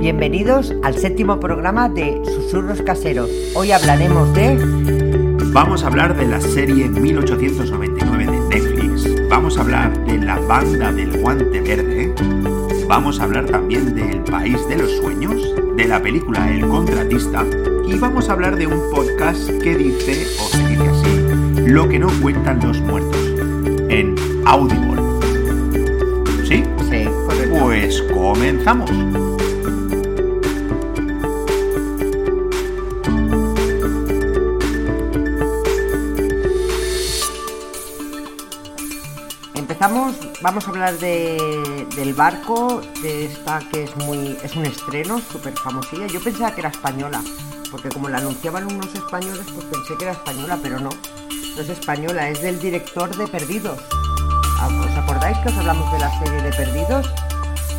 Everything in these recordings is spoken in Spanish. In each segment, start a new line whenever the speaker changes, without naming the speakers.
Bienvenidos al séptimo programa de Susurros Caseros. Hoy hablaremos de...
Vamos a hablar de la serie 1899 de Netflix. Vamos a hablar de la banda del guante verde. Vamos a hablar también del país de los sueños, de la película El contratista. Y vamos a hablar de un podcast que dice, o se dice así, lo que no cuentan los muertos. En Audible. ¿Sí?
Sí, correcto.
Pues comenzamos.
Vamos a hablar de, del barco, de esta que es muy, es un estreno, súper famosilla. Yo pensaba que era española, porque como la anunciaban unos españoles, pues pensé que era española, pero no, no es española, es del director de Perdidos. Ah, ¿Os acordáis que os hablamos de la serie de Perdidos?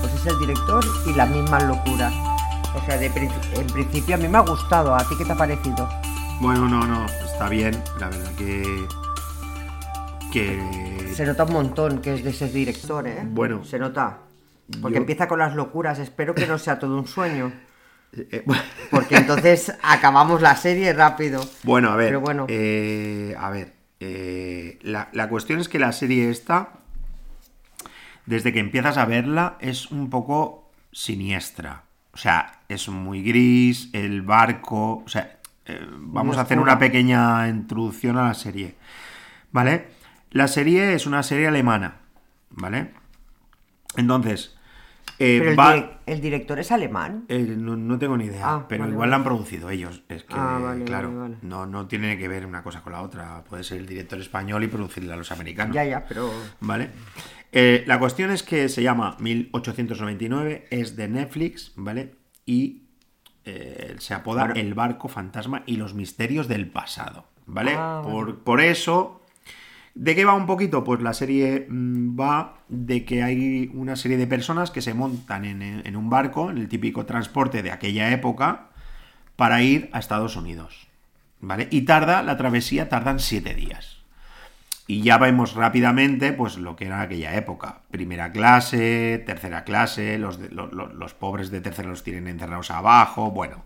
Pues es el director y las mismas locuras. O sea, en principio a mí me ha gustado, ¿a ti qué te ha parecido?
Bueno, no, no, está bien. La verdad que. Que.
Se nota un montón que es de ese director, ¿eh?
Bueno.
Se nota. Porque
Yo-
empieza con las locuras, espero que no sea todo un sueño.
eh,
Porque entonces acabamos la serie rápido.
Bueno, a ver.
Pero bueno.
eh, a ver. eh, la, la cuestión es que la serie esta, desde que empiezas a verla, es un poco siniestra. O sea, es muy gris, el barco. O sea, eh, vamos a hacer una pequeña introducción a la serie. ¿Vale? La serie es una serie alemana. ¿Vale? Entonces. eh,
Pero el,
va-
el director es alemán.
eh, no, no tengo ni idea,
Ah,
pero
vale,
igual
vale.
la han producido ellos. Es que,
Ah, vale,
claro. No, no tiene que ver una cosa con la otra. Puede ser el director español y producirla a los americanos.
Ya, ya, pero.
¿Vale? Eh, la cuestión es que se llama 1899, es de Netflix, ¿vale? Y se apoda
Bueno.
El barco fantasma y los misterios del pasado, ¿vale?
Ah, vale.
por, por eso. ¿De qué va un poquito? Pues la serie mm, va de que hay una serie de personas que se montan en, un barco, en el típico transporte de aquella época, para ir a Estados Unidos. ¿Vale? Y tarda, la travesía tardan siete días. Y ya vemos rápidamente, pues, lo que era aquella época. Primera clase, tercera clase, los, los pobres de tercera los tienen encerrados abajo, bueno.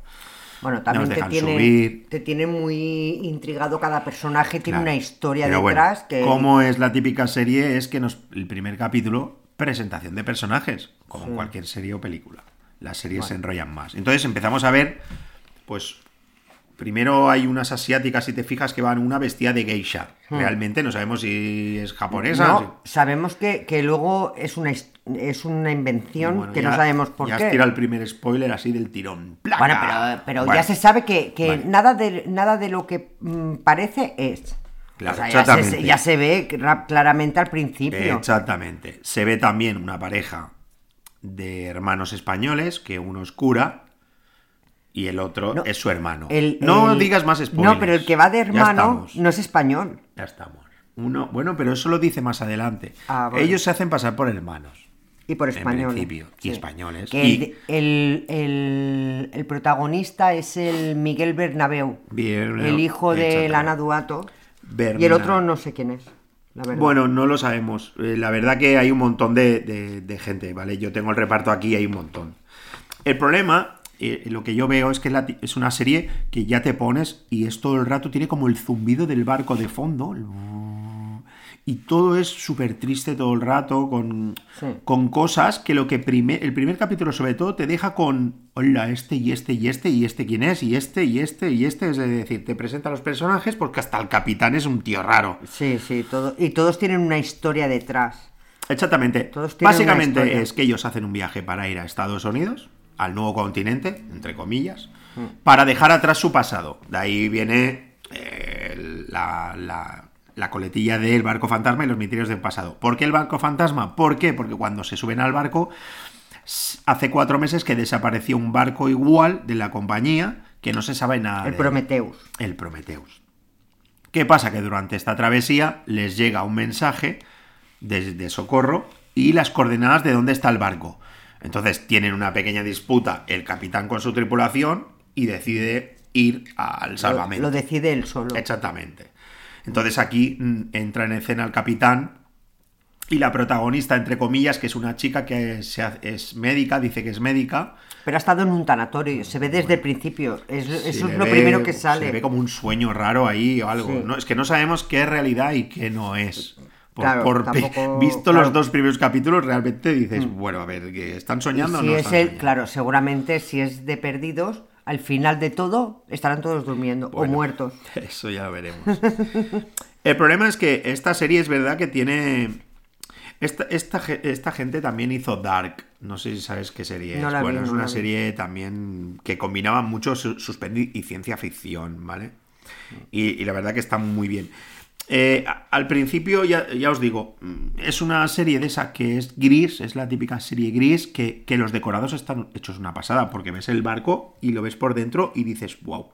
Bueno, también te tiene,
subir.
te tiene muy intrigado cada personaje, tiene
Claro.
una historia
Pero bueno,
detrás que.
Como es la típica serie, es que nos, el primer capítulo, presentación de personajes, como en cualquier serie o película. Las series se enrollan más. Entonces empezamos a ver, pues, primero hay unas asiáticas, si te fijas, que van una vestida de geisha. Realmente no sabemos si es japonesa.
Hmm. No,
si-
sabemos que, que luego es una, his- es una invención
Bueno,
que
ya-
no sabemos por
ya
qué.
has tirado el primer spoiler así del tirón. ¡Placa!
Bueno, pero, pero
Bueno,
ya se sabe que, que
Vale.
nada, de, nada de lo que mm, parece es.
Claro,
O sea, ya, se, ya se ve ra- claramente al principio.
Exactamente. Se ve también una pareja de hermanos españoles, que uno es cura y el otro
No,
es su hermano.
El-
no
el-
digas más spoilers.
No, pero el que va de
Ya
hermano no es español.
Ya estamos. Uno, bueno, pero eso lo dice más adelante.
Ah.
Ellos se hacen pasar por hermanos.
Y por
En
español.
principio, y españoles.
Que
Y-
el, el, el- protagonista es el Miguel Bernabeu,
Bien,
el hijo de. Lana Duato.
Berna-
Y el otro no sé quién es, la verdad.
Bueno, no lo sabemos. Eh, La verdad que hay un montón de, de- de gente, ¿vale? Yo tengo el reparto aquí y hay un montón. El problema, eh, lo que yo veo es que la es una serie que ya te pones y es todo el rato, tiene como el zumbido del barco de fondo. Y todo es súper triste todo el rato, con,
Sí.
con cosas que lo que prime- el primer capítulo sobre todo te deja con, hola, este y este y este y este quién es, y este y este y este, es decir, te presenta a los personajes porque hasta el capitán es un tío raro.
Sí, sí, todo, y todos tienen una historia detrás.
Exactamente.
Todos
Básicamente es que ellos hacen un viaje para ir a Estados Unidos, al nuevo continente, entre comillas,
Mm.
para dejar atrás su pasado. De ahí viene eh, la, la- la coletilla del barco fantasma y los misterios del pasado. ¿Por qué el barco fantasma? ¿Por qué? Porque cuando se suben al barco, hace cuatro meses que desapareció un barco igual de la compañía que no se sabe nada.
El
de-
Prometheus.
el Prometheus. ¿Qué pasa? Que durante esta travesía les llega un mensaje de, de socorro y las coordenadas de dónde está el barco. Entonces tienen una pequeña disputa el capitán con su tripulación y decide ir al
Lo,
salvamento.
lo decide él solo.
Exactamente. Entonces aquí mm, entra en escena el capitán y la protagonista, entre comillas, que es una chica que es médica, dice que es médica.
Pero ha estado en un tanatorio, se ve desde el principio. Es- eso es lo
ve-
primero que sale.
Se ve como un sueño raro ahí o algo.
Sí.
¿no? Es que no sabemos qué es realidad y qué no es. Por,
Claro,
por-
tampoco-
visto
claro. Mm.
los dos primeros capítulos, realmente dices, bueno, a ver, están soñando o
si
no
es
están
el,
soñando?
claro, seguramente si es de perdidos, al final de todo estarán todos durmiendo
Bueno.
o muertos.
Eso ya lo veremos. El problema es que esta serie es verdad que tiene. Esta, esta, esta gente también hizo Dark. No sé si sabes qué serie
No
es.
vi,
bueno, es
no
una
vi.
serie también que combinaba mucho su- suspense y ciencia ficción, ¿vale? Y, y la verdad que está muy bien. Eh, al principio, ya, ya os digo, mm, es una serie de esa que es gris, es la típica serie gris, que, que los decorados están hechos una pasada, porque ves el barco y lo ves por dentro y dices, wow.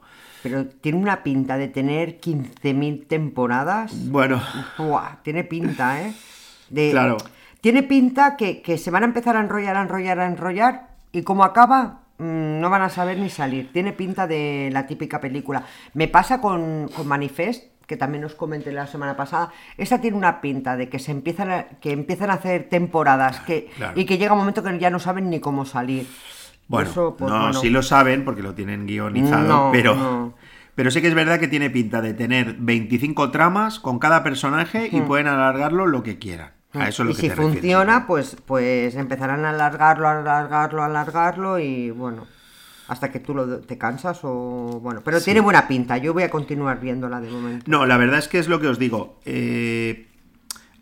Pero tiene una pinta de tener 15.000 temporadas.
Bueno,
tiene pinta, ¿eh? De-
Claro.
Tiene pinta que, que se van a empezar a enrollar, a enrollar, a enrollar. Y como acaba, mm, no van a saber ni salir. Tiene pinta de la típica película. Me pasa con, con Manifest, que también os comenté la semana pasada. Esa tiene una pinta de que se empiezan a, que empiezan a hacer temporadas que,
Claro.
y que llega un momento que ya no saben ni cómo salir.
Bueno,
Eso, pues,
no,
bueno.
sí lo saben porque lo tienen guionizado,
No,
pero,
no.
pero sí que es verdad que tiene pinta de tener 25 tramas con cada personaje y pueden alargarlo lo que quieran. A eso es lo
y
que
si
te
funciona, pues, pues empezarán a alargarlo, alargarlo, alargarlo y bueno, hasta que tú lo, te cansas o bueno, pero tiene buena pinta. Yo voy a continuar viéndola de momento.
No, la verdad es que es lo que os digo. eh,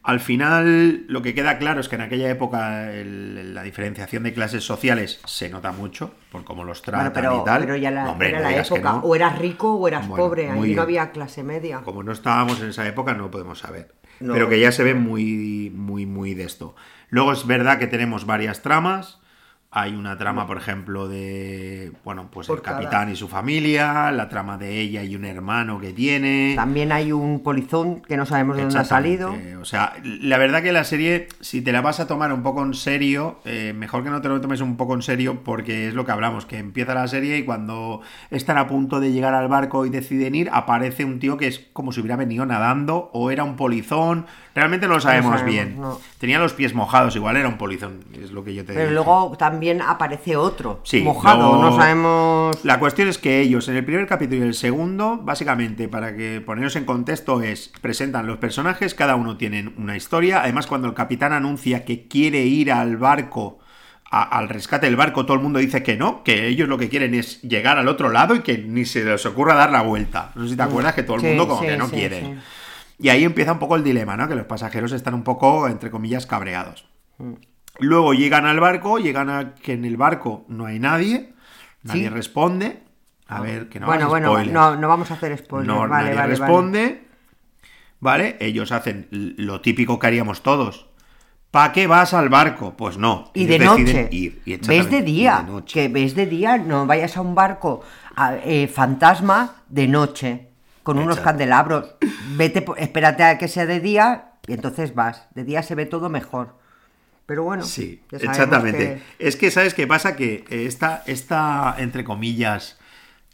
al final, lo que queda claro es que en aquella época el- la diferenciación de clases sociales se nota mucho por cómo los tratan
Bueno, pero,
y tal.
pero ya la,
No, hombre,
era
no
la época,
no.
o eras rico o eras
Bueno,
pobre, ahí
bien.
no había clase media.
Como no estábamos en esa época, no podemos saber. Pero que ya se ve muy, muy, muy de esto. Luego es verdad que tenemos varias tramas. Hay una trama, por ejemplo, de, bueno, pues el capitán y su familia, la trama de ella y un hermano que tiene.
También hay un polizón que no sabemos de dónde ha salido.
O sea, la verdad que la serie, si te la vas a tomar un poco en serio, eh, mejor que no te lo tomes un poco en serio porque es lo que hablamos, que empieza la serie y cuando están a punto de llegar al barco y deciden ir, aparece un tío que es como si hubiera venido nadando o era un polizón. Realmente no lo sabemos,
sabemos,
bien.
no.
Tenía los pies mojados, igual era un polizón, es lo que yo te
Pero luego también aparece otro,
Sí,
mojado,
luego-
no sabemos...
La cuestión es que ellos, en el primer capítulo y el segundo, básicamente, para que poneros en contexto, es presentan los personajes, cada uno tiene una historia. Además, cuando el capitán anuncia que quiere ir al barco, a- al rescate del barco, todo el mundo dice que no, que ellos lo que quieren es llegar al otro lado y que ni se les ocurra dar la vuelta. No sé si te acuerdas que todo el
Sí,
mundo como
sí,
que no quiere. Y ahí empieza un poco el dilema, ¿no? Que los pasajeros están un poco, entre comillas, cabreados. Luego llegan al barco, llegan a que en el barco no hay nadie, nadie
Sí.
responde. A ver, que no
bueno, bueno,
spoilers.
no, no vamos a hacer spoilers.
No,
vale,
nadie
vale, vale.
responde. Vale. Ellos hacen lo típico que haríamos todos. ¿Para qué vas al barco? Pues no.
Y de
Ellos
noche.
ir, y
ves de día. Que ves de día, no vayas a un barco a- eh, fantasma de noche. Con unos
Exacto.
candelabros. Vete, espérate a que sea de día y entonces vas. De día se ve todo mejor. Pero bueno.
Sí,
ya
exactamente.
que-
Es que, ¿sabes qué pasa? Que esta, esta entre comillas,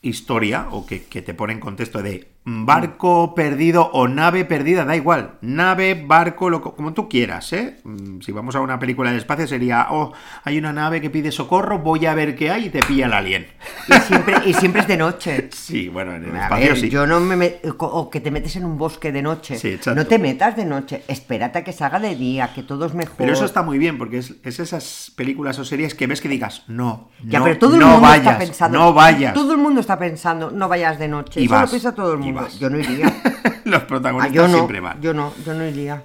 historia, o que, que te pone en contexto de barco perdido o nave perdida, da igual. Nave, barco, lo, co- como tú quieras, ¿eh? Mm, Si vamos a una película de espacio sería, oh, hay una nave que pide socorro, voy a ver qué hay y te pilla el alien.
Y siempre, y siempre es de noche.
Sí, bueno, en el
A
espacio
ver,
sí.
yo no me met- o que te metes en un bosque de noche.
Sí,
no te metas de noche. Espérate a que se haga de día, que todo es mejor.
Pero eso está muy bien, porque es, es esas películas o series que ves que digas, no,
Ya,
no,
pero todo el
no
mundo
vayas,
está pensando.
no vayas.
Todo el mundo está pensando, no vayas de noche.
Y
Eso
vas,
lo piensa todo el mundo.
Vas.
Yo no iría.
Los
Ah,
protagonistas
yo no,
siempre van.
yo no, yo no iría.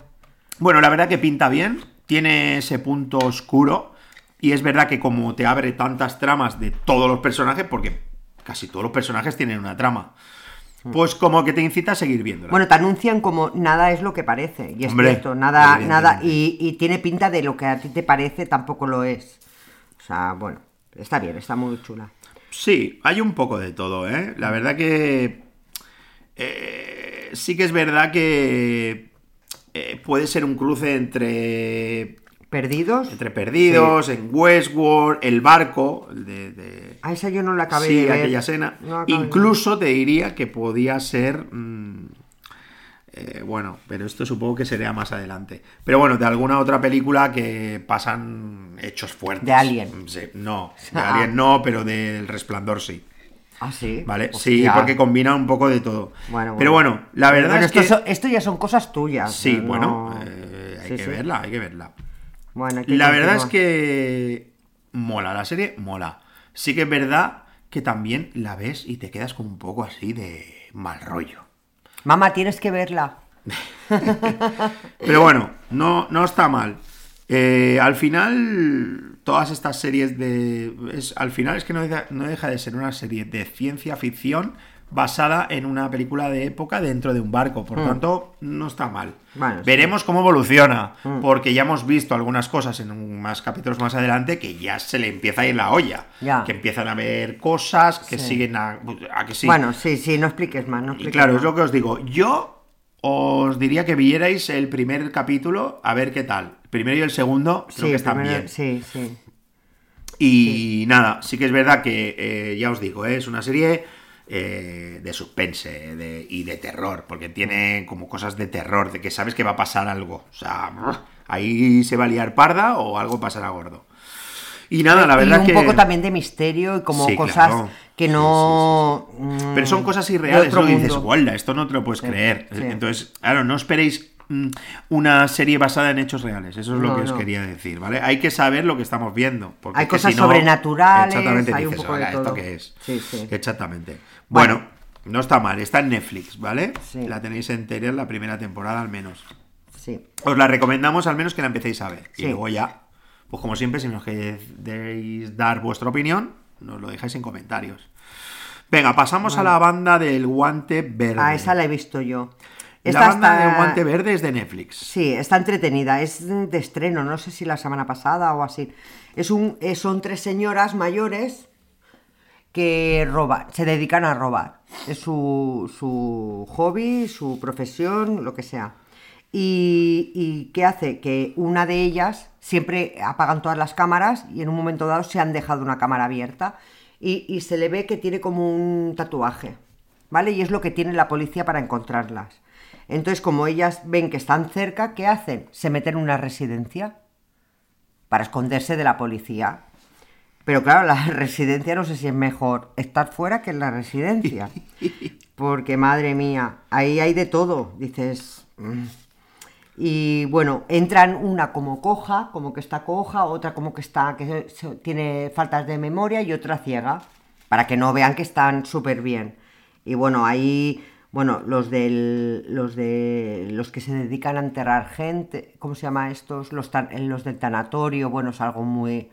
Bueno, la verdad que pinta bien, tiene ese punto oscuro y es verdad que como te abre tantas tramas de todos los personajes, porque casi todos los personajes tienen una trama, pues como que te incita a seguir viéndola.
Bueno, te anuncian como nada es lo que parece. Y es
Hombre,
cierto, nada, nada. Y, y tiene pinta de lo que a ti te parece, tampoco lo es. O sea, bueno, está bien, está muy chula.
Sí, hay un poco de todo, ¿eh? La verdad que eh, sí que es verdad que eh, puede ser un cruce entre
¿Perdidos?
entre Perdidos, en Westworld, el barco, de- de,
A esa yo no la acabé
sí,
de ver.
aquella escena.
No.
Incluso te diría que podía ser mm, Eh, bueno, pero esto supongo que sería más adelante. Pero bueno, de alguna otra película que pasan hechos fuertes.
De Alien.
Sí, no, de Alien no, pero del Resplandor sí.
Ah, sí.
¿Vale?
Hostia.
Sí, porque combina un poco de todo.
Bueno,
Pero bueno, la verdad
Bueno,
es que...
esto, so- esto ya son cosas tuyas.
Sí,
no-
bueno, eh, hay
Sí,
que
sí.
verla, hay que verla.
Bueno, que
La verdad es que mola, la serie mola. Sí que es verdad que también la ves y te quedas con un poco así de mal rollo.
Mamá, tienes que verla.
Pero bueno, no, no está mal. Eh, al final, todas estas series de... es- al final es que no deja, no deja de ser una serie de ciencia ficción basada en una película de época dentro de un barco. Por tanto, no está mal.
Bueno, sí.
Veremos cómo evoluciona, porque ya hemos visto algunas cosas en un- más capítulos más adelante que ya se le empieza a ir la olla.
Ya.
Que empiezan a ver cosas que
Sí.
siguen a, a que sí.
Bueno, sí, sí, no expliques más. No
Y
expliques
claro,
más.
es lo que os digo. Yo os diría que vierais el primer capítulo a ver qué tal. Primero y el segundo creo
Sí,
que están
primero-
bien.
sí, sí.
Y nada, sí que es verdad que, eh, ya os digo, eh, es una serie eh, de suspense de- y de terror, porque tiene como cosas de terror, de que sabes que va a pasar algo. O sea, ahí se va a liar parda o algo pasará gordo. Y nada, la
y
verdad
un
que...
poco también de misterio y como
Sí,
cosas
claro.
que
Sí,
no... mm,
Pero son cosas irreales, ¿no? Y dices, guarda, esto no te lo puedes creer. Entonces, claro, no esperéis una serie basada en hechos reales. Eso es lo
No,
que os quería decir, ¿vale? Hay que saber lo que estamos viendo. Porque
Hay
es que
cosas
si no-
sobrenaturales,
Exactamente,
hay un
dices,
poco de
"Hola, ¿esto
todo".
qué es?
Sí, sí.
Exactamente.
Bueno.
Bueno, no está mal. Está en Netflix, ¿vale?
Sí.
La tenéis entera, la primera temporada al menos.
Sí.
Os la recomendamos al menos que la empecéis a ver. Y luego ya, pues como siempre, si nos queréis dar vuestra opinión, nos lo dejáis en comentarios. Venga, pasamos a la banda del guante verde.
Ah, esa la he visto yo.
La
Esta
banda
está-
del guante verde es de Netflix.
Sí, está entretenida. Es de estreno, no sé si la semana pasada o así. Es un, eh, son tres señoras mayores que roban, se dedican a robar. Es su, su hobby, su profesión, lo que sea. Y, y ¿qué hace? Que una de ellas siempre apagan todas las cámaras y en un momento dado se han dejado una cámara abierta y, y se le ve que tiene como un tatuaje, ¿vale? Y es lo que tiene la policía para encontrarlas. Entonces, como ellas ven que están cerca, ¿qué hacen? Se meten en una residencia para esconderse de la policía. Pero claro, la residencia no sé si es mejor estar fuera que en la residencia. Porque madre mía, ahí hay de todo. Dices. mm. Y bueno, entran una como coja, como que está coja, otra como que está, que tiene faltas de memoria y otra ciega, para que no vean que están súper bien. Y bueno, ahí, bueno, los del, los de, los que se dedican a enterrar gente, ¿cómo se llama estos? Los, tan- los del tanatorio, bueno, es algo muy,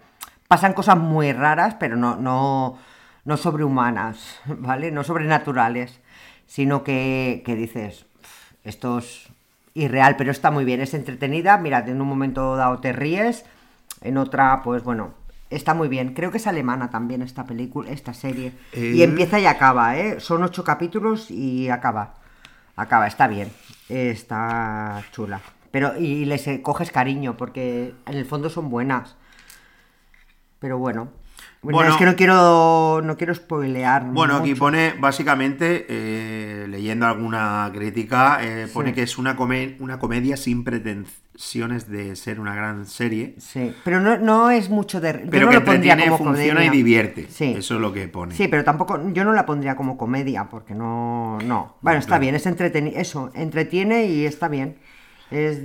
pasan cosas muy raras, pero no, no, no sobrehumanas, ¿vale? No sobrenaturales, sino que, que dices, "Pf, esto es irreal, pero está muy bien, es entretenida, mira, en un momento dado te ríes, en otra, pues bueno, está muy bien. Creo que es alemana también esta película, esta serie. Y
Eh.
empieza y acaba, ¿eh? Son ocho capítulos y acaba. Acaba, está bien, está chula. Pero, y les eh, coges cariño, porque en el fondo son buenas. Pero bueno. Bueno,
Bueno.
es que no quiero, no quiero spoilear.
Bueno, aquí pone, básicamente, eh, leyendo alguna crítica, eh, pone
Sí.
que es una, come- una comedia sin pretensiones de ser una gran serie,
Sí, pero no, no es mucho de... yo
pero
no
que
lo pondría
entretiene,
como
funciona y
comedia.
divierte.
Sí.
Eso es lo que pone.
Sí, pero tampoco, yo no la pondría como comedia, porque no, no. Bueno, está
claro.
bien, es entretenido, eso, entretiene y está bien. Es,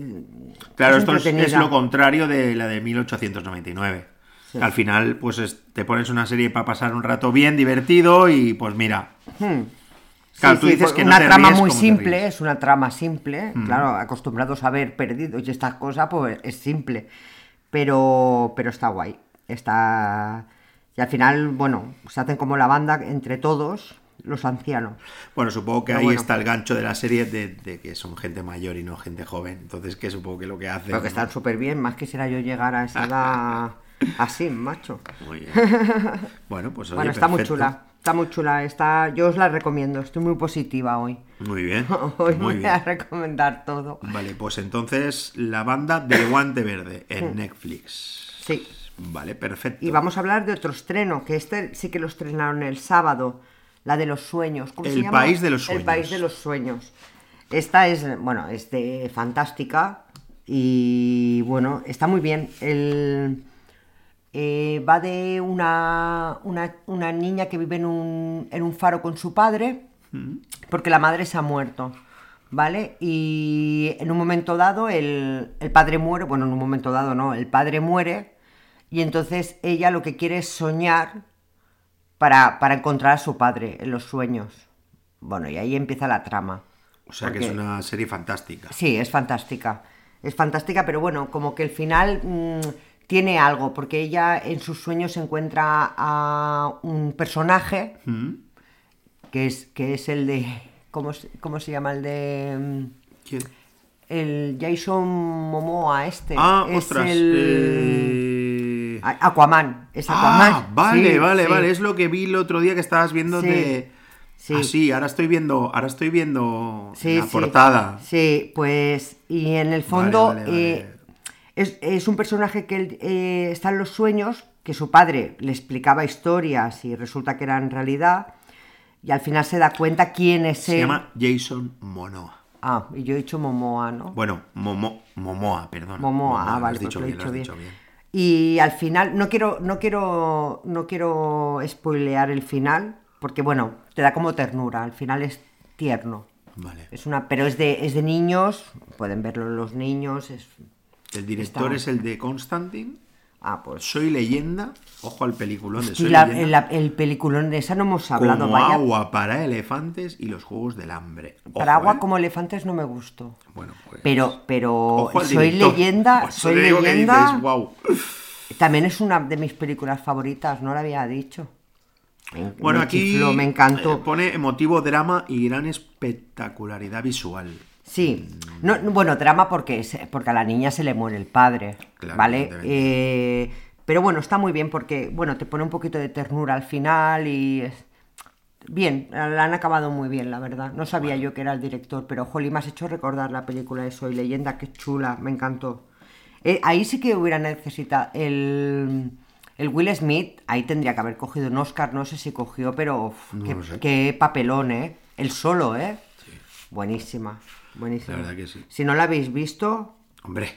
Claro,
es
esto es, es lo contrario de la de 1899.
Sí.
Al final, pues es- te pones una serie para pasar un rato bien, divertido y pues mira.
Hmm.
Claro,
Sí,
tú dices
pues
que no
una
te
trama
ríes
muy simple, es una trama simple, claro, acostumbrados a ver perdidos y estas cosas, pues es simple. Pero, pero está guay. Está. Y al final, bueno, se hacen como la banda entre todos, los ancianos.
Bueno, supongo que
Pero
ahí
bueno.
está el gancho de la serie de, de que son gente mayor y no gente joven. Entonces, que supongo que lo que hacen.
Pero que están súper bien, más quisiera yo llegar a esa edad así, macho.
Muy bien. Bueno, pues oye,
bueno, está muy chula, está muy chula, está, yo os la recomiendo, estoy muy positiva hoy.
Muy bien.
Hoy
Muy
voy a recomendar todo.
Vale, pues entonces la banda del guante verde en Netflix.
Sí.
Vale, perfecto.
Y vamos a hablar de otro estreno, que este sí que lo estrenaron el sábado, la de los sueños. ¿Cómo se
El
llama?
país de los
El
sueños.
país de los sueños. Esta es, bueno, es de fantástica y bueno, está muy bien. El, eh, va de una, una, una niña que vive en un, en un faro con su padre porque la madre se ha muerto. ¿Vale? Y en un momento dado el, el padre muere, bueno, en un momento dado no, el padre muere y entonces ella lo que quiere es soñar para, para encontrar a su padre en los sueños. Bueno, y ahí empieza la trama.
O sea que es una serie fantástica.
Sí, es fantástica. Es fantástica, pero bueno, como que el final mm, tiene algo, porque ella en sus sueños encuentra a un personaje
¿Mm?
que es, que es el de. ¿Cómo, se- cómo se llama? El de. mm,
¿Quién?
El Jason Momoa, este.
Ah,
es
ostras.
el.
eh,
Aquaman. Es Aquaman.
Ah, vale,
Sí,
vale,
sí.
vale. Es lo que vi el otro día que estabas viendo
Sí,
de.
sí.
Ah, sí, ahora estoy viendo, ahora estoy viendo
Sí,
la
sí.
portada.
Sí, pues. Y en el fondo.
Vale, vale,
eh, es, es un personaje que eh, está en los sueños, que su padre le explicaba historias y resulta que eran realidad. Y al final se da cuenta quién es
Se
él.
llama Jason Momoa.
Ah, y yo he dicho Momoa, ¿no?
Bueno, Momo, Momoa, perdón.
Momoa, ah,
lo
vale,
has dicho
pues
bien,
lo
lo
he
has
dicho
dicho bien.
Y al final, no quiero, no quiero, no quiero spoilear el final, porque bueno, te da como ternura, al final es tierno.
Vale.
Es una, pero es de, es de niños, pueden verlo los niños, es.
El director
Está-
es el de Constantine.
Ah, pues.
Soy leyenda. Ojo al peliculón de
Y
Soy
la-
leyenda.
la- el peliculón de esa no hemos hablado,
como
vaya.
agua para elefantes y los juegos del hambre. Ojo,
Para agua
¿eh?
como elefantes no me gustó.
Bueno, pues.
Pero, pero soy
director.
leyenda,
Por eso
soy leyenda.
dices, "Guau".
También es una de mis películas favoritas, no lo había dicho. Me,
Bueno,
me
aquí
chifló, me encantó.
eh, pone emotivo drama y gran espectacularidad visual.
Sí, no, no, bueno, drama porque, porque a la niña se le muere el padre,
Claro,
¿vale? Eh, pero bueno, está muy bien porque, bueno, te pone un poquito de ternura al final y... es- Bien, la han acabado muy bien, la verdad. No sabía yo que era el director, pero Holly, me has hecho recordar la película de Soy Leyenda, que chula, me encantó. Eh, ahí sí que hubiera necesitado el... El Will Smith, ahí tendría que haber cogido un Oscar, no sé si cogió, pero uf,
No
qué, qué papelón, ¿eh? El solo, ¿eh? Buenísima, buenísima.
La verdad que sí.
Si no la habéis visto,
Hombre,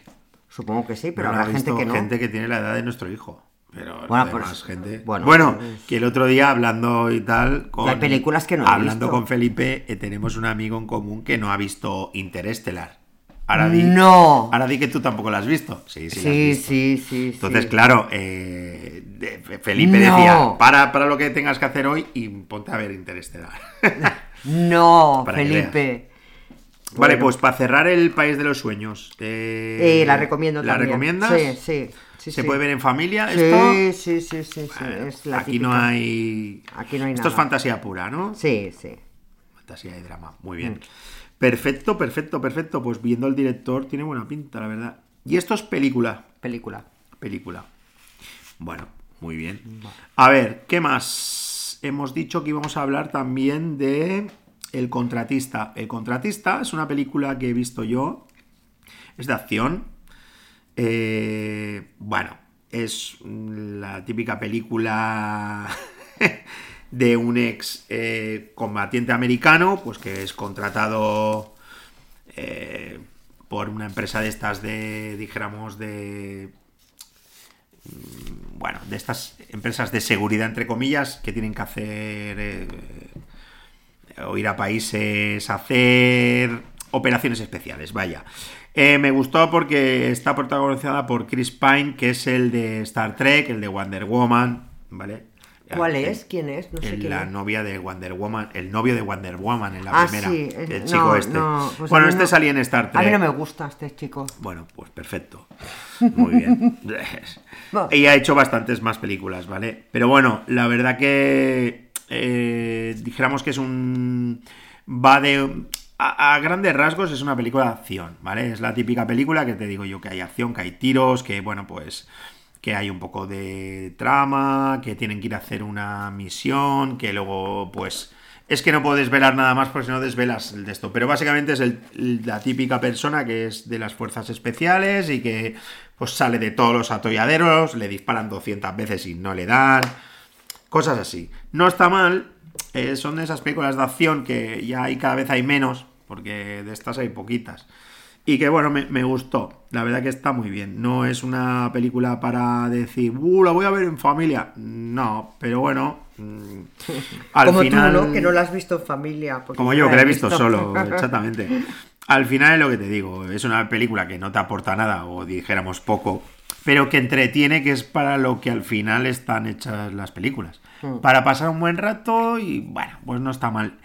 supongo que sí, pero
no
habrá
ha
gente que no.
gente que tiene la edad de nuestro hijo. Pero
Bueno,
además,
pues,
gente.
bueno,
Bueno,
pues-
que el otro día hablando y tal. Con,
Hay películas que no
Hablando
visto.
con Felipe, eh, tenemos un amigo en común que no ha visto Interestelar. Ahora di,
No.
Ahora di que tú tampoco la has visto. Sí, sí,
Sí,
visto.
sí, sí,
Entonces,
sí.
claro, eh, de- Felipe
No.
decía: para, para lo que tengas que hacer hoy y ponte a ver Interestelar.
No, Felipe.
Vale,
Bueno.
pues para cerrar el País de los Sueños. eh,
Eh, la recomiendo
¿La
también.
recomiendas?
Sí, sí. sí,
¿Se
sí.
puede ver en familia
Sí,
esto?
sí, sí, sí,
Bueno,
es la
aquí no hay.
Aquí no hay
Esto es fantasía pura, ¿no?
Sí, sí.
Fantasía y drama. Muy
Mm.
bien. Perfecto, perfecto, perfecto. Pues viendo el director tiene buena pinta, la verdad. Y esto es película.
Película.
Película. Bueno, muy bien. A ver, ¿qué más? Hemos dicho que íbamos a hablar también de El Contratista. El Contratista es una película que he visto yo. Es de acción. Eh, bueno, es la típica película de un ex eh, combatiente americano, pues que es contratado eh, por una empresa de estas de, dijéramos, de mm, bueno, de estas empresas de seguridad, entre comillas, que tienen que hacer eh, o ir a países a hacer operaciones especiales, vaya. Eh, me gustó porque está protagonizada por Chris Pine, que es el de Star Trek, el de Wonder Woman, ¿vale?
¿Cuál
El-
es? ¿Quién es? No sé
el-
quién
la
es.
novia de Wonder Woman, el novio de Wonder Woman en la
Ah,
primera.
sí, eh,
el
no,
chico este.
no, pues
bueno, este salía en Star Trek.
A mí no me gusta este chico.
Bueno, pues perfecto. Muy bien. Ella ha hecho bastantes más películas, ¿vale? Pero bueno, la verdad que eh, dijéramos que es un... Va de... A, grandes rasgos es una película de acción, ¿vale? Es la típica película que te digo yo que hay acción, que hay tiros, que bueno, pues que hay un poco de trama, que tienen que ir a hacer una misión, que luego pues es que no puedo desvelar nada más porque si no desvelas el de esto. Pero básicamente es la típica persona que es de las fuerzas especiales y que pues sale de todos los atolladeros, le disparan 200 veces y no le dan. Cosas así. No está mal. eh, son de esas películas de acción que ya hay cada vez hay menos. porque de estas hay poquitas. Y que bueno, me, me gustó. La verdad que está muy bien. No es una película para decir, uh, la voy a ver en familia. No, pero bueno. mm, Al
Como
final.
tú, ¿no? Que no la has visto en familia.
Como
yo
que la he visto
visto.
solo, exactamente. Al final es lo que te digo, es una película que no te aporta nada, o dijéramos poco, pero que entretiene, que es para lo que al final están hechas las películas. Para pasar un buen rato y bueno, pues no está mal.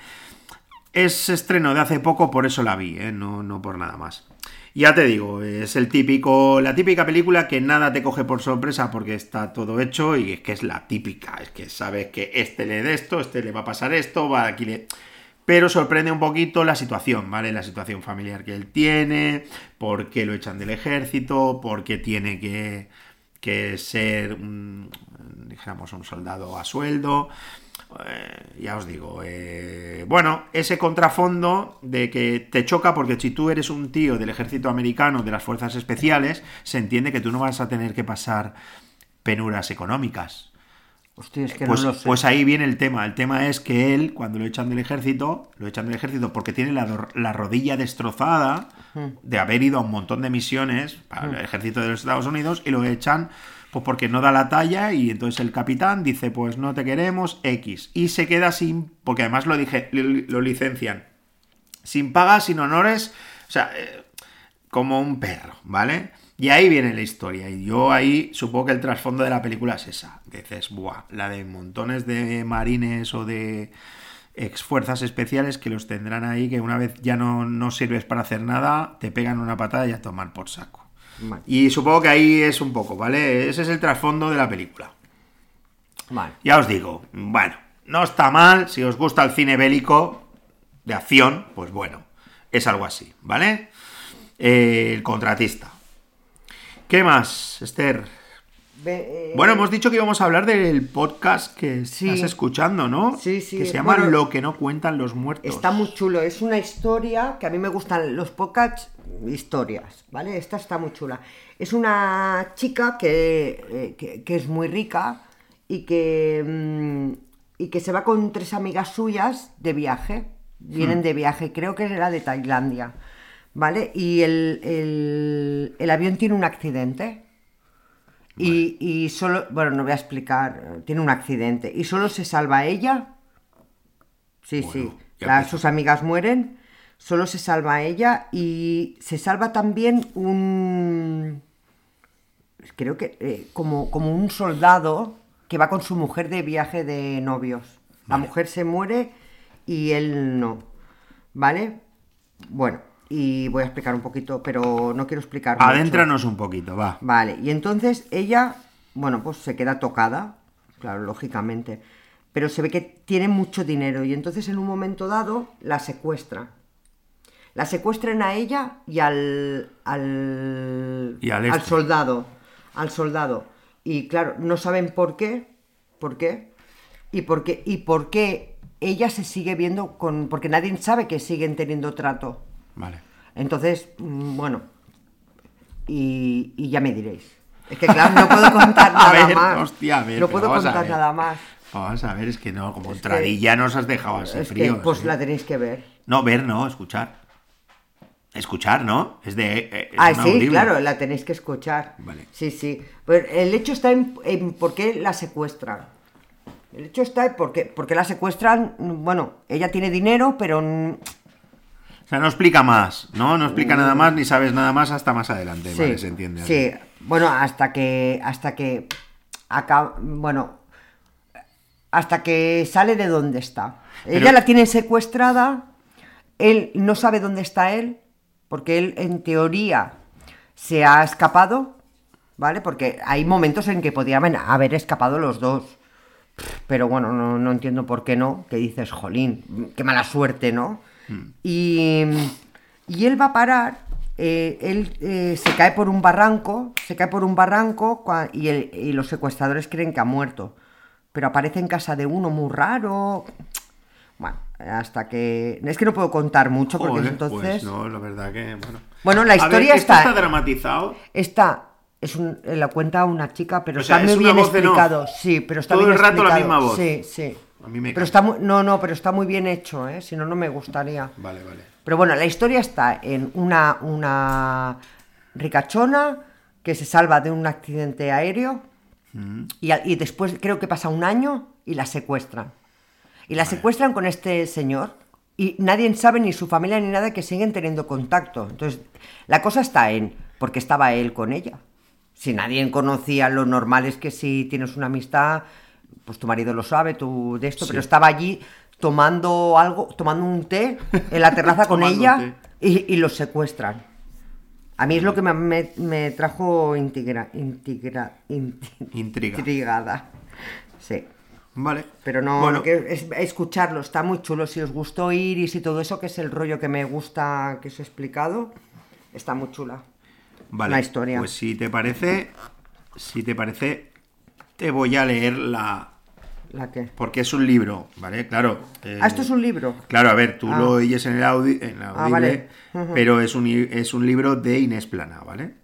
Es estreno de hace poco, por eso la vi, ¿eh? no, no por nada más. Ya te digo, es el típico, la típica película que nada te coge por sorpresa porque está todo hecho y es que es la típica, es que sabes que este le de esto, este le va a pasar esto, va aquí le... Pero sorprende un poquito la situación, ¿vale? La situación familiar que él tiene, por qué lo echan del ejército, por qué tiene que, que ser, un, dijéramos, un soldado a sueldo. Eh, ya os digo, eh, bueno, ese contrafondo de que te choca porque si tú eres un tío del ejército americano, de las fuerzas especiales, se entiende que tú no vas a tener que pasar penuras económicas.
Hostia, es que
Pues,
no lo sé.
pues ahí viene el tema. El tema es que él, cuando lo echan del ejército, lo echan del ejército porque tiene la, rodilla destrozada de haber ido a un montón de misiones para el ejército de los Estados Unidos y lo echan pues porque no da la talla y entonces el capitán dice pues no te queremos X. Y se queda sin porque además lo dije lo, licencian. Sin pagas sin honores o sea eh, como un perro vale y ahí viene la historia y yo ahí supongo que el trasfondo de la película es esa que dices buah la de montones de marines o de ex fuerzas especiales que los tendrán ahí que una vez ya no, no sirves para hacer nada te pegan una patada y a tomar por saco
Vale.
y supongo que ahí es un poco, ¿vale? Ese es el trasfondo de la película.
Vale.
Ya os digo, bueno, no está mal, si os gusta el cine bélico de acción, pues bueno, es algo así, ¿vale? Eh, el contratista. ¿Qué más, Esther?
Eh,
Bueno, hemos dicho que íbamos a hablar del podcast que
Sí.
estás escuchando, ¿no?
Sí, sí,
Que se llama
bueno,
Lo que no cuentan los muertos.
Está muy chulo, es una historia que a mí me gustan los podcasts, historias, ¿vale? Esta está muy chula. Es una chica que, eh, que- que es muy rica y que, mm, y que se va con tres amigas suyas de viaje. Vienen de viaje, creo que era de Tailandia, ¿vale? Y el, el- el avión tiene un accidente. Y, y solo, bueno, no voy a explicar, tiene un accidente. Y solo se salva ella Sí,
Bueno,
sí. La- sus amigas mueren, solo se salva ella y se salva también un... Creo que eh, como, como un soldado que va con su mujer de viaje de novios. La mujer se muere y él no. ¿Vale? Bueno, y voy a explicar un poquito, pero no quiero explicar mucho.
Adéntranos un poquito, va.
Vale, y entonces ella, bueno, pues se queda tocada, claro, lógicamente, pero se ve que tiene mucho dinero y entonces en un momento dado la secuestra. La secuestran a ella y al, al,
Y al este.
soldado, al soldado. Y claro, no saben por qué, por qué, y por qué, y por qué ella se sigue viendo con, porque nadie sabe que siguen teniendo trato.
Vale.
Entonces, mm, bueno, y, y ya me diréis. Es que claro, no puedo contar
A
nada
ver,
más.
hostia, a ver,
no puedo contar nada más.
Vamos a ver, es que no, como
Es que-
entradilla nos has dejado así
que,
fríos.
pues
¿eh?
la tenéis que ver.
No, ver, no, escuchar. Escuchar, ¿no? Es de. eh, es
Ah, sí,
audible.
claro, la tenéis que escuchar.
Vale.
Sí, sí. Pero el hecho está en, en por qué la secuestran. El hecho está en por qué, por qué la secuestran. Bueno, ella tiene dinero, pero mm,
O sea, no explica más, ¿no? No explica nada más ni sabes nada más hasta más adelante,
Sí,
vale, se entiende.
Sí, bueno, hasta que hasta que acá, bueno, hasta que sale de donde está.
Pero-
Ella la tiene secuestrada, él no sabe dónde está él, porque él en teoría se ha escapado, ¿vale? Porque hay momentos en que podrían haber escapado los dos. Pero bueno, no, no entiendo por qué no, que dices, jolín, qué mala suerte, ¿no? Y, y él va a parar, eh, él eh, se cae por un barranco, se cae por un barranco y, el- y los secuestradores creen que ha muerto. Pero aparece en casa de uno muy raro. Bueno, hasta que... Es que no puedo contar mucho porque
Joder,
entonces...
Pues no, la verdad que, bueno.
Bueno, la
A ver,
historia
esto
está-
está dramatizado.
Esta es un, eh, la cuenta una chica, pero
O sea,
está
es
muy
una
bien explicado. Sí, pero está
Todo
bien
el rato la
explicado.
misma voz.
Sí, sí.
A mí me
Pero está muy, no, no, pero está muy bien hecho, ¿eh? Si no, no me gustaría.
Vale, vale.
Pero bueno, la historia está en una, una ricachona que se salva de un accidente aéreo a- y después creo que pasa un año y la secuestran. Y la secuestran con este señor y nadie sabe, ni su familia ni nada, que siguen teniendo contacto. Entonces, la cosa está en, porque estaba él con ella. Si nadie conocía, lo normal es que si tienes una amistad, pues tu marido lo sabe, tú de esto,
Sí.
pero estaba allí tomando algo, tomando un té en la terraza con ella y, y los secuestran. A mí es lo que me, me- me trajo integra, integra,
Intriga.
intrigada. Sí.
Vale.
Pero no,
Bueno,
que es- escucharlo, está muy chulo. Si os gustó Iris y todo eso, que es el rollo que me gusta que os he explicado, está muy chula.
vale.
la historia.
Pues si te parece, si te parece, te voy a leer la.
¿La que?
Porque es un libro, ¿vale? Claro. eh,
Ah, esto es un libro.
Claro, a ver, tú
Ah.
lo oyes en el audio, en
Ah,
audible, pero es un, es un libro de Inés Plana, ¿vale?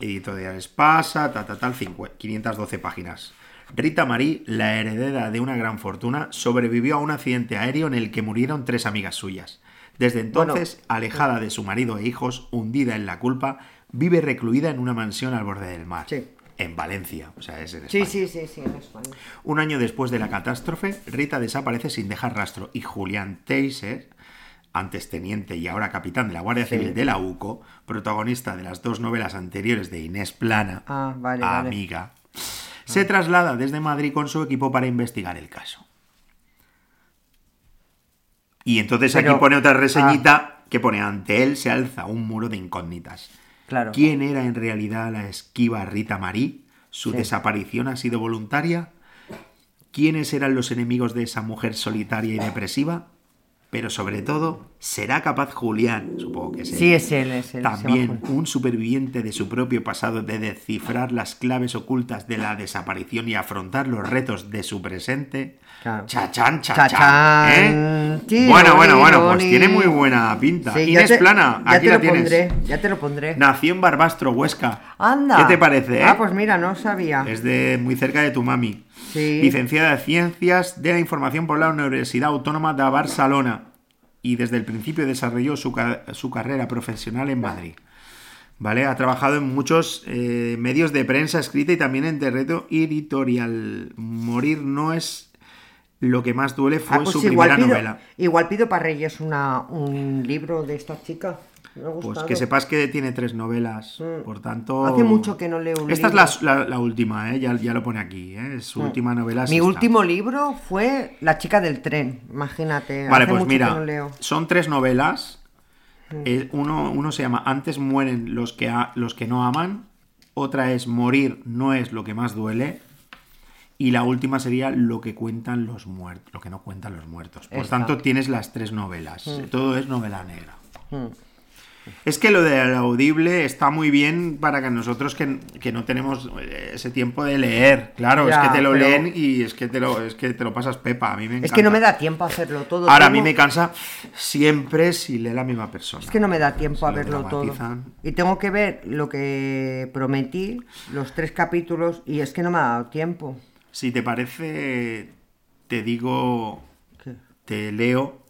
Editorial Espasa, ta, ta, tal, cincu- 512 páginas. Rita Marí, la heredera de una gran fortuna, sobrevivió a un accidente aéreo en el que murieron tres amigas suyas. Desde entonces, alejada de su marido e hijos, hundida en la culpa, vive recluida en una mansión al borde del mar.
Sí.
En Valencia, o sea, es en España.
sí, sí, sí, en España.
Un año después de la catástrofe, Rita desaparece sin dejar rastro y Julián Teiser, antes teniente y ahora capitán de la Guardia Civil de la UCO, protagonista de las dos novelas anteriores de Inés Plana,
Ah, vale, vale.
amiga, se traslada desde Madrid con su equipo para investigar el caso. Y entonces
Pero-
aquí pone otra reseñita que pone ante él se alza un muro de incógnitas.
Claro.
¿Quién era en realidad la esquiva Rita Marí? ¿Su
Sí.
desaparición ha sido voluntaria? ¿Quiénes eran los enemigos de esa mujer solitaria y depresiva? Pero sobre todo, ¿será capaz Julián, supongo que sí,
Sí, es él, es él.
también un superviviente de su propio pasado de descifrar las claves ocultas de la desaparición y afrontar los retos de su presente? Chachán, chachán.
Chachán.
¿eh? Bueno, bueno, bueno, pues tiene muy buena pinta.
Sí,
Inés
te-
Plana,
ya
aquí
te
la
lo
tienes.
pondré, ya te lo pondré.
Nació en Barbastro, Huesca.
Anda.
¿Qué te parece, eh?
Ah, pues mira, no sabía.
Es de muy cerca de tu mami.
Sí.
Licenciada en Ciencias de la Información por la Universidad Autónoma de Barcelona. Y desde el principio desarrolló su, su carrera profesional en Madrid. ¿Vale? Ha trabajado en muchos eh, medios de prensa escrita y también en terreno editorial. Morir no es lo que más duele, fue
Ah, pues
su primera
pido,
novela.
igual pido para Reyes una, un libro de esta chica. Me ha
Pues que sepas que tiene tres novelas,
Mm.
por tanto...
Hace mucho que no leo un
Esta
libro.
es la, la- la última, ¿eh? ya, ya lo pone aquí, ¿eh? es su última novela. es
Mi
esta.
último libro fue La chica del tren, imagínate.
Vale,
hace
pues
mucho
mira,
que no leo.
son tres novelas.
Mm.
Eh, uno, uno se llama Antes mueren los que, a- los que no aman. Otra es Morir no es lo que más duele. Y la última sería Lo que cuentan los muertos. Lo que no cuentan los muertos. Por tanto, tienes las tres novelas. Todo es novela negra.
Mm.
Es que lo del audible está muy bien para que nosotros que, que no tenemos eh, ese tiempo de leer. Claro,
Ya,
es que te lo
pero-
leen y es que te lo, es que te lo pasas pepa. A mí me encanta.
Es que no me da tiempo a hacerlo todo.
Ahora, a mí me cansa siempre si lee la misma persona.
Es que no me da tiempo a verlo todo. Y tengo que ver lo que prometí, los tres capítulos, y es que no me ha dado tiempo.
Si te parece, te digo,
¿Qué?
te leo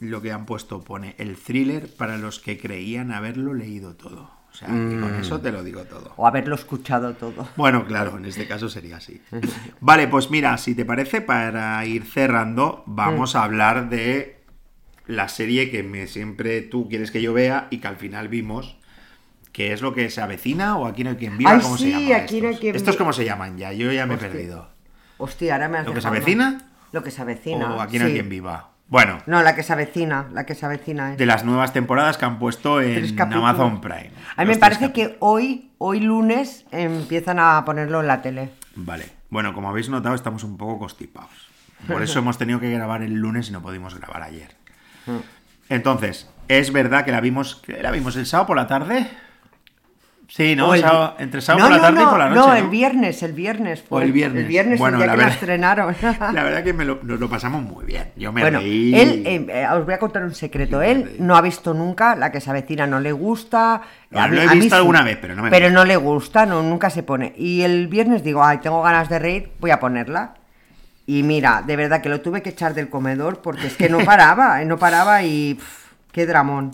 lo que han puesto. Pone el thriller para los que creían haberlo leído todo. O sea,
Mm.
con eso te lo digo todo.
O haberlo escuchado todo.
Bueno, claro, en este caso sería así. Vale, pues mira, si te parece, para ir cerrando, vamos
Mm.
a hablar de la serie que me siempre tú quieres que yo vea y que al final vimos. Que es lo que se avecina o aquí no hay quien viva?
Ay,
¿Cómo
sí,
se llama?
aquí no hay
estos?
quien
¿Estos
vi-
cómo se llaman ya? Yo ya me he perdido.
Hostia, ahora me has
¿Lo que se
mal.
avecina?
Lo que se avecina.
¿O aquí no hay quien viva? Bueno,
No, la que se avecina, la que se avecina es.
de las nuevas temporadas que han puesto en. Amazon Prime.
A mí me parece que hoy, hoy lunes, empiezan a ponerlo en la tele.
Vale. Bueno, como habéis notado, estamos un poco constipados. Por eso hemos tenido que grabar el lunes y no pudimos grabar ayer. Entonces, es verdad que la vimos. que ¿La vimos el sábado por la tarde? Sí, ¿no?
O el-
Sábado- entre sábado
No,
por la
no,
tarde y por la noche.
No, el viernes, el viernes.
O
fue.
el viernes.
El viernes,
Bueno,
el día
la
que la
verdad-
estrenaron.
La verdad que me lo, nos lo pasamos muy bien. Yo me
Bueno,
reí.
él, eh, eh, os voy a contar un secreto. Él no ha visto nunca la que se avecina, no le gusta. A mí-
lo he visto
sí,
alguna vez, pero no me
Pero
gusta.
no le gusta, no, nunca se pone. Y el viernes digo, ay, tengo ganas de reír, voy a ponerla. Y mira, de verdad que lo tuve que echar del comedor porque es que no paraba, no paraba y pff, qué dramón.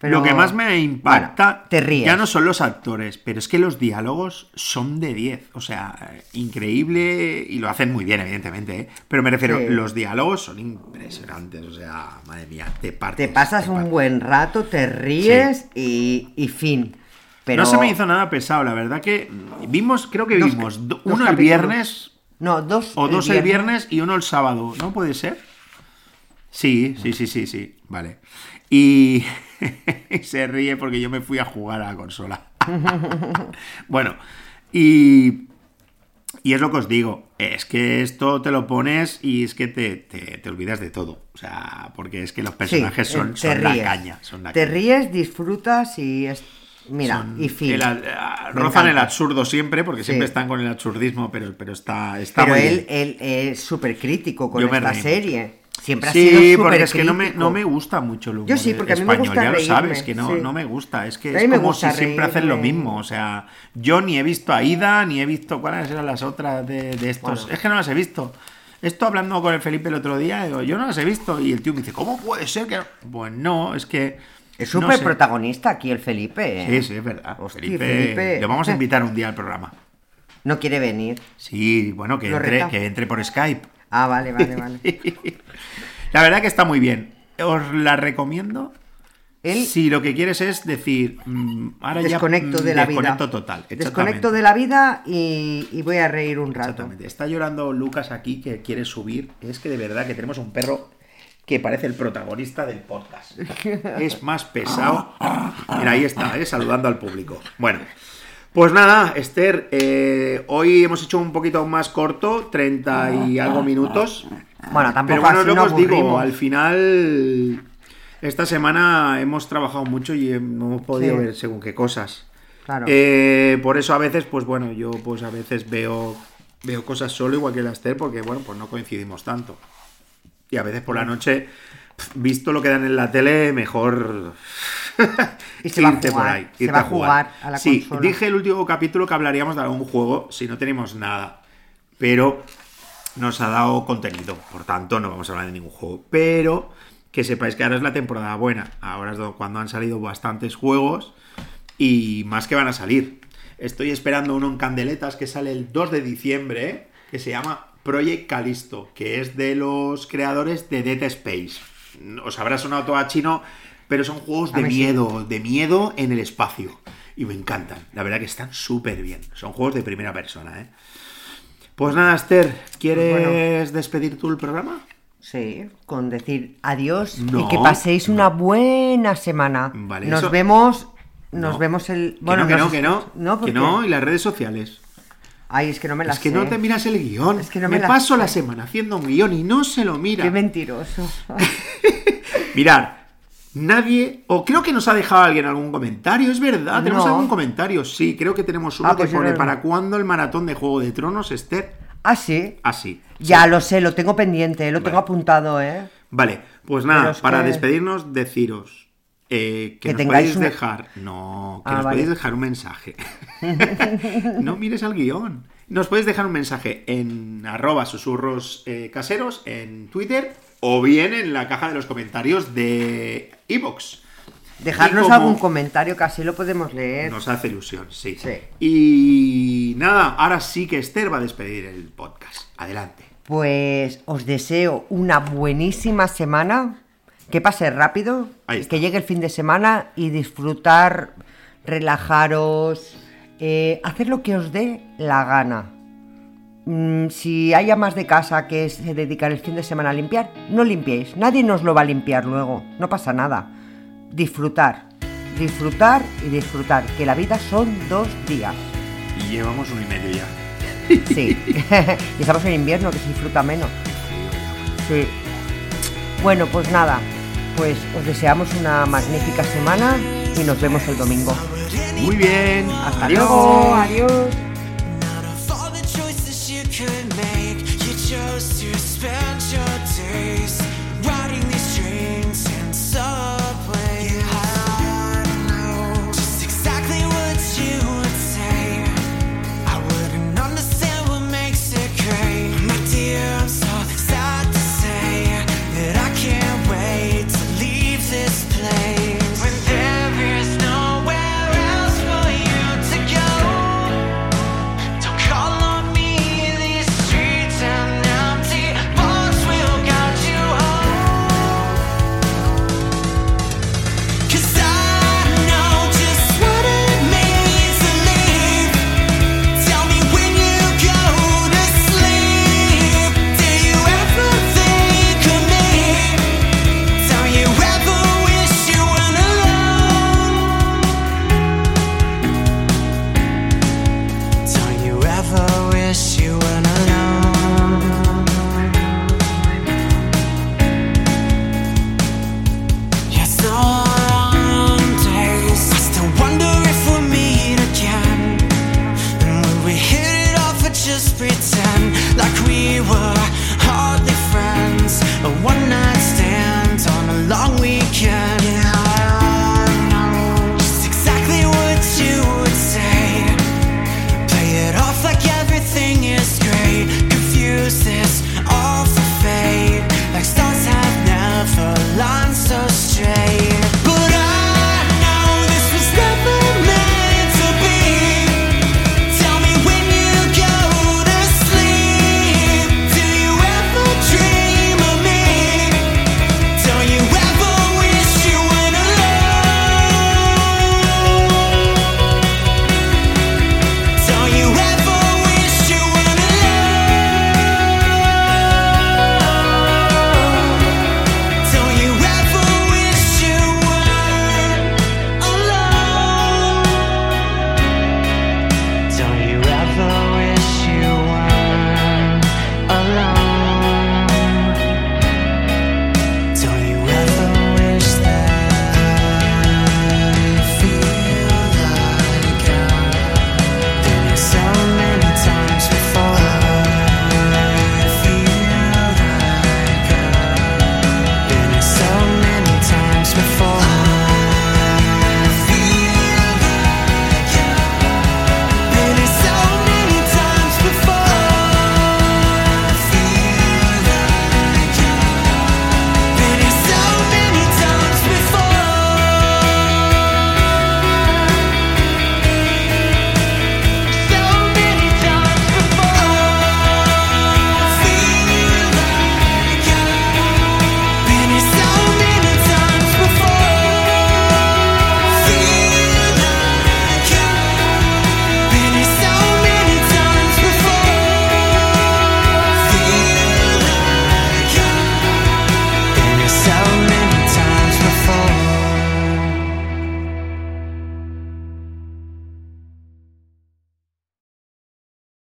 Pero,
Lo que más me impacta
bueno, te ríes.
ya no son los actores, pero es que los diálogos son de 10. O sea, increíble y lo hacen muy bien, evidentemente. ¿eh? Pero me refiero,
Sí.
los diálogos son impresionantes. O sea, madre mía, te partes.
Te pasas
te
un buen rato, te ríes y, y fin. Pero
No se me hizo nada pesado, la verdad que vimos, creo que
Dos-
vimos uno el viernes
No, dos.
o dos el viernes y uno el sábado, ¿no puede ser? Sí, sí, sí, sí, sí, vale. Y se ríe porque yo me fui a jugar a la consola. bueno, y, y es lo que os digo, es que esto te lo pones y es que te, te- te olvidas de todo. O sea, porque es que los
Sí,
personajes son,
eh,
son la caña. Son la
te
caña.
ríes, disfrutas y es. Mira,
Son
y fin.
el- a-
Me
rozan el absurdo siempre, porque siempre están con el absurdismo, pero, pero está, está
Pero
muy
él,
bien.
él es súper crítico con
Yo
esta serie. Siempre ha sido
Sí,
súper
porque es que no me, no me gusta mucho el humor
Yo sí, porque a mí me gusta
ya lo
reírme,
sabes, que no,
sí.
no me gusta. Es que es como si siempre hacen lo mismo. O sea, yo ni he visto a Ida, ni he visto cuáles eran las otras de, de estos.
Bueno.
Es que no las he visto. Esto hablando con el Felipe el otro día, digo, yo no las he visto. Y el tío me dice, ¿cómo puede ser que.? no?". Pues no, es que.
Es
no
súper
sé.
protagonista aquí el Felipe. ¿eh?
Sí, sí, es verdad.
Hostia,
Felipe,
Felipe.
Le vamos a invitar un día al programa.
No quiere venir.
Sí, bueno, que entre, que entre por Skype.
Ah, vale, vale, vale.
La verdad que está muy bien. Os la recomiendo. Si lo que quieres es decir, mm, ahora
desconecto
ya mm,
de la
desconecto
vida.
total.
Desconecto de la vida y, y voy a reír un rato.
Exactamente. Está llorando Lucas aquí que quiere subir. Es que de verdad que tenemos un perro que parece el protagonista del podcast. Es más pesado. Mira, ahí está, ¿eh? saludando al público. Bueno, pues nada, Esther, eh, hoy hemos hecho un poquito más corto, 30 y algo minutos.
Bueno, tampoco
Pero bueno,
así nos
os digo, al final, esta semana hemos trabajado mucho y hemos podido
Sí.
ver según qué cosas.
Claro.
Eh, por eso a veces, pues bueno, yo pues a veces veo, veo cosas solo, igual que la Esther, porque bueno, pues no coincidimos tanto. Y a veces por la noche, pf, visto lo que dan en la tele, mejor
Y se va a jugar, se va a jugar a la
sí,
consola.
dije el último capítulo que hablaríamos de algún juego si no tenemos nada. Pero nos ha dado contenido, por tanto no vamos a hablar de ningún juego. Pero que sepáis que ahora es la temporada buena. Ahora es do- cuando han salido bastantes juegos y más que van a salir. Estoy esperando uno en Candeletas que sale el 2 de diciembre, que se llama Project Callisto, que es de los creadores de Dead Space. Os habrá sonado todo a chino, pero son juegos de
sí.
miedo, de miedo en el espacio. Y me encantan. La verdad que están súper bien. Son juegos de primera persona, ¿eh? Pues nada, Esther, ¿quieres despedir tú el programa?
Sí, con decir adiós
No,
y que paséis una buena semana.
Vale,
nos
eso-
vemos, nos
No.
vemos el.
Que no, que no, que no. Que no, y las redes sociales.
Ay, es que no me las
Es que
sé.
no te miras el guion.
Es que no
me
me las
paso
sé.
la semana haciendo un guion y no se lo mira.
Qué mentiroso.
Mirad, nadie, o creo que nos ha dejado alguien algún comentario, es verdad, tenemos
No.
algún comentario, sí, creo que tenemos uno
Ah,
que
pues
pone
no-
para cuándo el maratón de Juego de Tronos, Esther,
ah, sí.
así.
Ya lo sé, lo tengo pendiente, lo tengo apuntado, ¿eh?
Vale, pues nada, para
que-
despedirnos, deciros eh, que,
Que
nos podéis
una-
dejar. No, que
Ah,
nos
vale.
podéis dejar un mensaje. no mires al guion. Nos podéis dejar un mensaje en arroba susurros eh, caseros en Twitter o bien en la caja de los comentarios de Evox.
Dejarnos
como-
algún comentario que así lo podemos leer.
Nos hace ilusión, sí.
Sí.
Y nada, ahora sí que Esther va a despedir el podcast. Adelante.
Pues os deseo una buenísima semana, que pase rápido, que llegue el fin de semana y disfrutar, relajaros, eh, hacer lo que os dé la gana. Mm, si hay amas de casa que se dedican el fin de semana a limpiar, no limpiéis, nadie nos lo va a limpiar luego, no pasa nada. Disfrutar, disfrutar y disfrutar, que la vida son dos días.
Y llevamos uno y medio ya.
Sí, y estamos en invierno, que se disfruta menos. Sí. Bueno, pues nada, pues os deseamos una magnífica semana y nos vemos el domingo.
Muy bien.
Hasta
Adiós.
luego, adiós. chose to spend